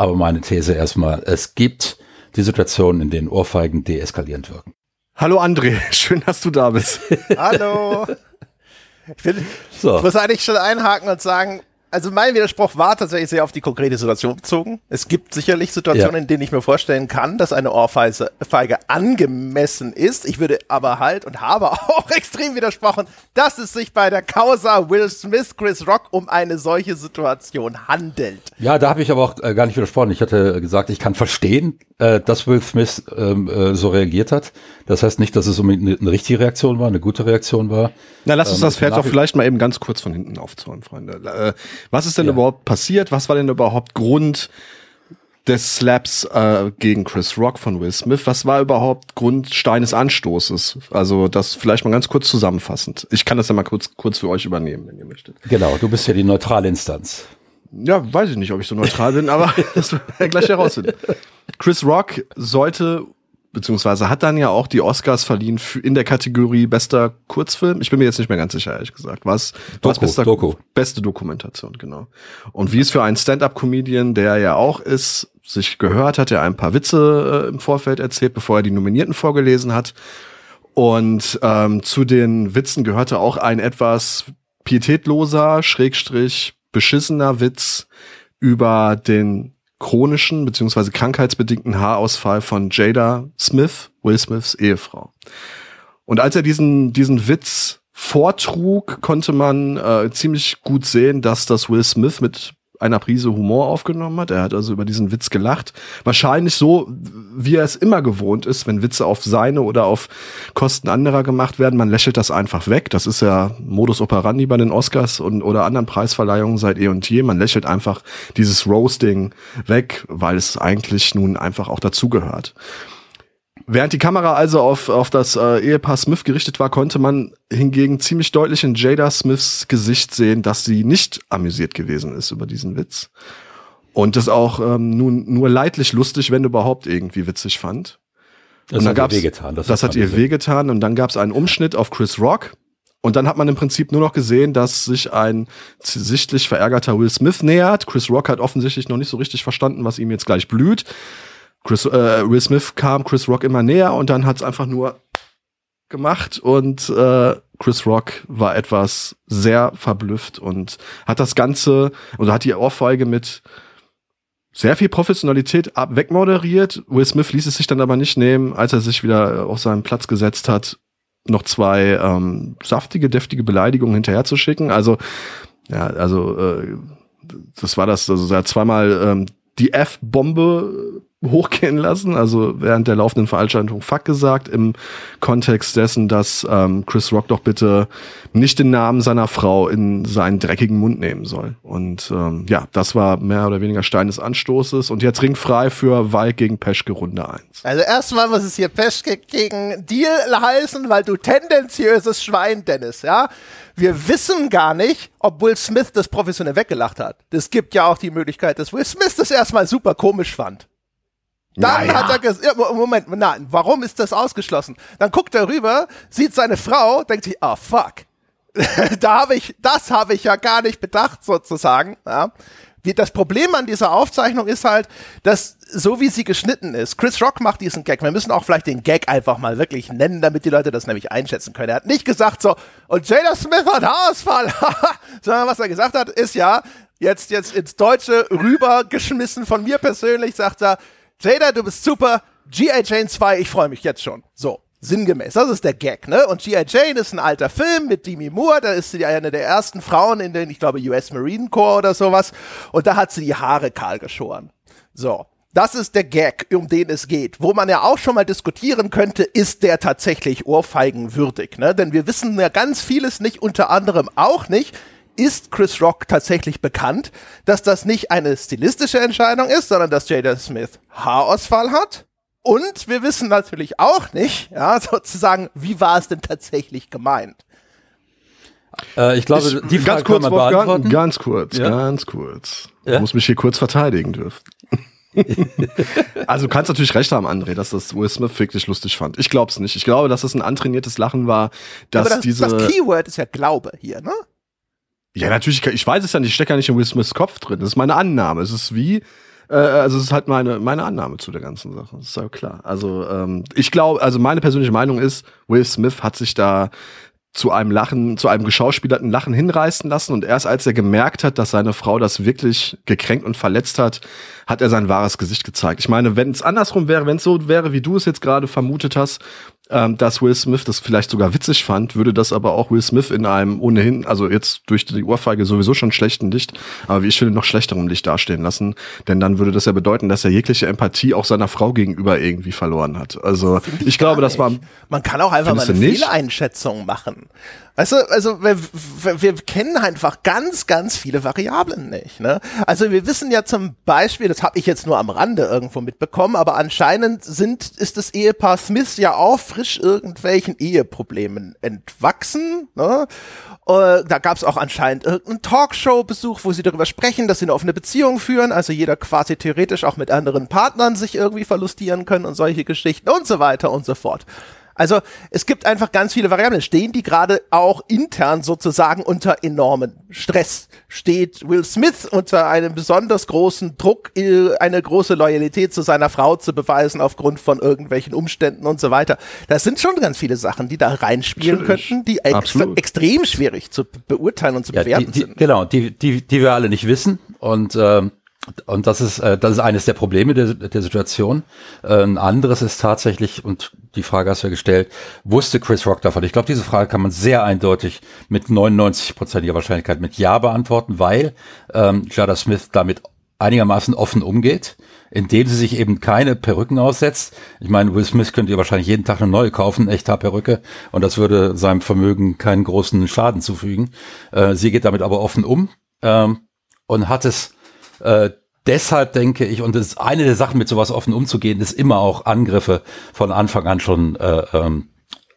aber meine These erstmal, es gibt die Situationen, in denen Ohrfeigen deeskalierend wirken. Hallo André, schön, dass du da bist. Hallo. Ich, will, so. ich muss eigentlich schon einhaken und sagen, also mein Widerspruch war tatsächlich sehr auf die konkrete Situation bezogen. Es gibt sicherlich Situationen, ja. in denen ich mir vorstellen kann, dass eine Ohrfeige angemessen ist. Ich würde aber halt und habe auch extrem widersprochen, dass es sich bei der Causa Will Smith Chris Rock um eine solche Situation handelt. Ja, da habe ich aber auch äh, gar nicht widersprochen. Ich hatte gesagt, ich kann verstehen, äh, dass Will Smith ähm, äh, so reagiert hat. Das heißt nicht, dass es unbedingt eine, eine richtige Reaktion war, eine gute Reaktion war. Na, lass uns ähm, das Pferd doch vielleicht mal eben ganz kurz von hinten aufzäumen, Freunde. Was ist denn ja. überhaupt passiert? Was war denn überhaupt Grund des Slaps äh, gegen Chris Rock von Will Smith? Was war überhaupt Grund des Anstoßes? Also das vielleicht mal ganz kurz zusammenfassend. Ich kann das ja mal kurz, kurz für euch übernehmen, wenn ihr möchtet. Genau, du bist ja die neutrale Instanz. Ja, weiß ich nicht, ob ich so neutral bin, aber das werden wir gleich herausfinden. Chris Rock sollte beziehungsweise hat dann ja auch die Oscars verliehen für, in der Kategorie bester Kurzfilm. Ich bin mir jetzt nicht mehr ganz sicher, ehrlich gesagt. Was, was bester, Doku. beste Dokumentation, genau. Und wie es für einen Stand-up-Comedian, der ja auch ist, sich gehört hat, er ein paar Witze äh, im Vorfeld erzählt, bevor er die Nominierten vorgelesen hat. Und ähm, zu den Witzen gehörte auch ein etwas pietätloser, schrägstrich beschissener Witz über den chronischen bzw. krankheitsbedingten Haarausfall von Jada Smith, Will Smiths Ehefrau. Und als er diesen, diesen Witz vortrug, konnte man äh, ziemlich gut sehen, dass das Will Smith mit einer Prise Humor aufgenommen hat. Er hat also über diesen Witz gelacht. Wahrscheinlich so, wie er es immer gewohnt ist, wenn Witze auf seine oder auf Kosten anderer gemacht werden. Man lächelt das einfach weg. Das ist ja Modus operandi bei den Oscars und, oder anderen Preisverleihungen seit eh und je. Man lächelt einfach dieses Roasting weg, weil es eigentlich nun einfach auch dazugehört. Während die Kamera also auf, auf das äh, Ehepaar Smith gerichtet war, konnte man hingegen ziemlich deutlich in Jada Smiths Gesicht sehen, dass sie nicht amüsiert gewesen ist über diesen Witz. Und das auch ähm, nun nur leidlich lustig, wenn überhaupt irgendwie witzig fand. Das hat ihr wehgetan. Das, das hat ihr wehgetan. Und dann gab es einen Umschnitt auf Chris Rock. Und dann hat man im Prinzip nur noch gesehen, dass sich ein sichtlich verärgerter Will Smith nähert. Chris Rock hat offensichtlich noch nicht so richtig verstanden, was ihm jetzt gleich blüht. Chris, äh, Will Smith kam Chris Rock immer näher und dann hat es einfach nur gemacht und äh, Chris Rock war etwas sehr verblüfft und hat das Ganze, oder hat die Ohrfeige mit sehr viel Professionalität ab wegmoderiert. Will Smith ließ es sich dann aber nicht nehmen, als er sich wieder auf seinen Platz gesetzt hat, noch zwei ähm, saftige, deftige Beleidigungen hinterherzuschicken. Also, ja, also äh, das war das, also er hat zweimal ähm, die F-Bombe hochgehen lassen, also während der laufenden Veranstaltung Fuck gesagt, im Kontext dessen, dass ähm, Chris Rock doch bitte nicht den Namen seiner Frau in seinen dreckigen Mund nehmen soll. Und ähm, ja, das war mehr oder weniger Stein des Anstoßes. Und jetzt ringfrei für Wald gegen Peschke Runde 1. Also erstmal muss es hier Peschke gegen Deal heißen, weil du tendenziöses Schwein, Dennis, ja? Wir wissen gar nicht, ob Will Smith das professionell weggelacht hat. Es gibt ja auch die Möglichkeit, dass Will Smith das erstmal super komisch fand. Dann naja. hat er gesagt, ja, Moment, nein, warum ist das ausgeschlossen? Dann guckt er rüber, sieht seine Frau, denkt sich, ah, oh, fuck. da habe ich, das habe ich ja gar nicht bedacht, sozusagen. Ja. Wie, das Problem an dieser Aufzeichnung ist halt, dass so wie sie geschnitten ist, Chris Rock macht diesen Gag. Wir müssen auch vielleicht den Gag einfach mal wirklich nennen, damit die Leute das nämlich einschätzen können. Er hat nicht gesagt so, und Jada Smith hat Haarausfall, sondern was er gesagt hat, ist ja, jetzt, jetzt ins Deutsche rübergeschmissen von mir persönlich, sagt er, Jada, du bist super. G.I. Jane 2, ich freue mich jetzt schon. So, sinngemäß. Das ist der Gag, ne? Und G.I. Jane ist ein alter Film mit Demi Moore. Da ist sie eine der ersten Frauen in den, ich glaube, US Marine Corps oder sowas. Und da hat sie die Haare kahl geschoren. So. Das ist der Gag, um den es geht. Wo man ja auch schon mal diskutieren könnte, ist der tatsächlich ohrfeigenwürdig, ne? Denn wir wissen ja ganz vieles nicht, unter anderem auch nicht, ist Chris Rock tatsächlich bekannt, dass das nicht eine stilistische Entscheidung ist, sondern dass Jada Smith Haarausfall hat. Und wir wissen natürlich auch nicht, ja, sozusagen, wie war es denn tatsächlich gemeint? Äh, ich glaube, ich, die Frage ganz kurz, kann man beantworten. Ganz kurz, ja? ganz kurz. Ja? Ich muss mich hier kurz verteidigen dürfen. also du kannst natürlich recht haben, André, dass das Will Smith wirklich lustig fand. Ich glaube es nicht. Ich glaube, dass es ein antrainiertes Lachen war, dass ja, das, diese. Das Keyword ist ja Glaube hier, ne? Ja, natürlich, ich weiß es ja nicht, ich stecke ja nicht in Will Smiths Kopf drin. Das ist meine Annahme. Es ist wie, Äh, also es ist halt meine, meine Annahme zu der ganzen Sache. Das ist ja klar. Also ähm, ich glaube, also meine persönliche Meinung ist, Will Smith hat sich da zu einem Lachen, zu einem geschauspielerten Lachen hinreißen lassen und erst als er gemerkt hat, dass seine Frau das wirklich gekränkt und verletzt hat, hat er sein wahres Gesicht gezeigt. Ich meine, wenn es andersrum wäre, wenn es so wäre, wie du es jetzt gerade vermutet hast, ähm, dass Will Smith das vielleicht sogar witzig fand, würde das aber auch Will Smith in einem ohnehin, also jetzt durch die Ohrfeige sowieso schon schlechten Licht, aber wie ich finde, noch schlechterem Licht dastehen lassen. Denn dann würde das ja bedeuten, dass er jegliche Empathie auch seiner Frau gegenüber irgendwie verloren hat. Also ich, ich glaube, das war. Man kann auch einfach mal eine Fehleinschätzung machen. Weißt also wir, wir, kennen einfach ganz, ganz viele Variablen nicht. Ne? Also wir wissen ja zum Beispiel, das habe ich jetzt nur am Rande irgendwo mitbekommen, aber anscheinend sind, ist das Ehepaar Smith ja auch frisch irgendwelchen Eheproblemen entwachsen. Ne? Uh, da gab es auch anscheinend irgendeinen Talkshow-Besuch, wo sie darüber sprechen, dass sie eine offene Beziehung führen, also jeder quasi theoretisch auch mit anderen Partnern sich irgendwie verlustieren können und solche Geschichten und so weiter und so fort. Also es gibt einfach ganz viele Variablen. Stehen die gerade auch intern sozusagen unter enormen Stress? Steht Will Smith unter einem besonders großen Druck, eine große Loyalität zu seiner Frau zu beweisen aufgrund von irgendwelchen Umständen und so weiter? Das sind schon ganz viele Sachen, die da reinspielen Natürlich. könnten, die ex extrem schwierig zu beurteilen und zu ja, bewerten die, die, sind. Genau, die, die, die wir alle nicht wissen und ähm und das ist, äh, das ist eines der Probleme der, der Situation. Äh, ein anderes ist tatsächlich, und die Frage hast du ja gestellt, wusste Chris Rock davon? Ich glaube, diese Frage kann man sehr eindeutig mit 99%iger Wahrscheinlichkeit mit Ja beantworten, weil ähm, Jada Smith damit einigermaßen offen umgeht, indem sie sich eben keine Perücken aussetzt. Ich meine, Will Smith könnte ihr wahrscheinlich jeden Tag eine neue kaufen, echter Perücke, und das würde seinem Vermögen keinen großen Schaden zufügen. Äh, sie geht damit aber offen um ähm, und hat es äh, deshalb denke ich, und das ist eine der Sachen, mit sowas offen umzugehen, ist immer auch Angriffe von Anfang an schon äh, ähm,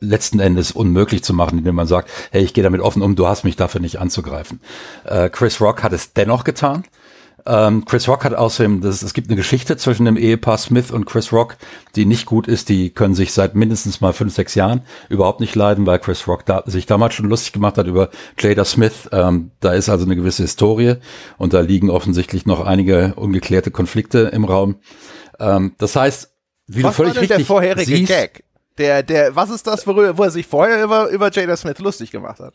letzten Endes unmöglich zu machen, indem man sagt, hey, ich gehe damit offen um, du hast mich dafür nicht anzugreifen. Äh, Chris Rock hat es dennoch getan. Ähm, Chris Rock hat außerdem, das, es gibt eine Geschichte zwischen dem Ehepaar Smith und Chris Rock, die nicht gut ist. Die können sich seit mindestens mal fünf, sechs Jahren überhaupt nicht leiden, weil Chris Rock da, sich damals schon lustig gemacht hat über Jada Smith. Ähm, da ist also eine gewisse Historie und da liegen offensichtlich noch einige ungeklärte Konflikte im Raum. Ähm, das heißt, wie was du völlig war richtig der vorherige siehst, Gag? Der, der, was ist das, worüber, wo er sich vorher über, über Jada Smith lustig gemacht hat?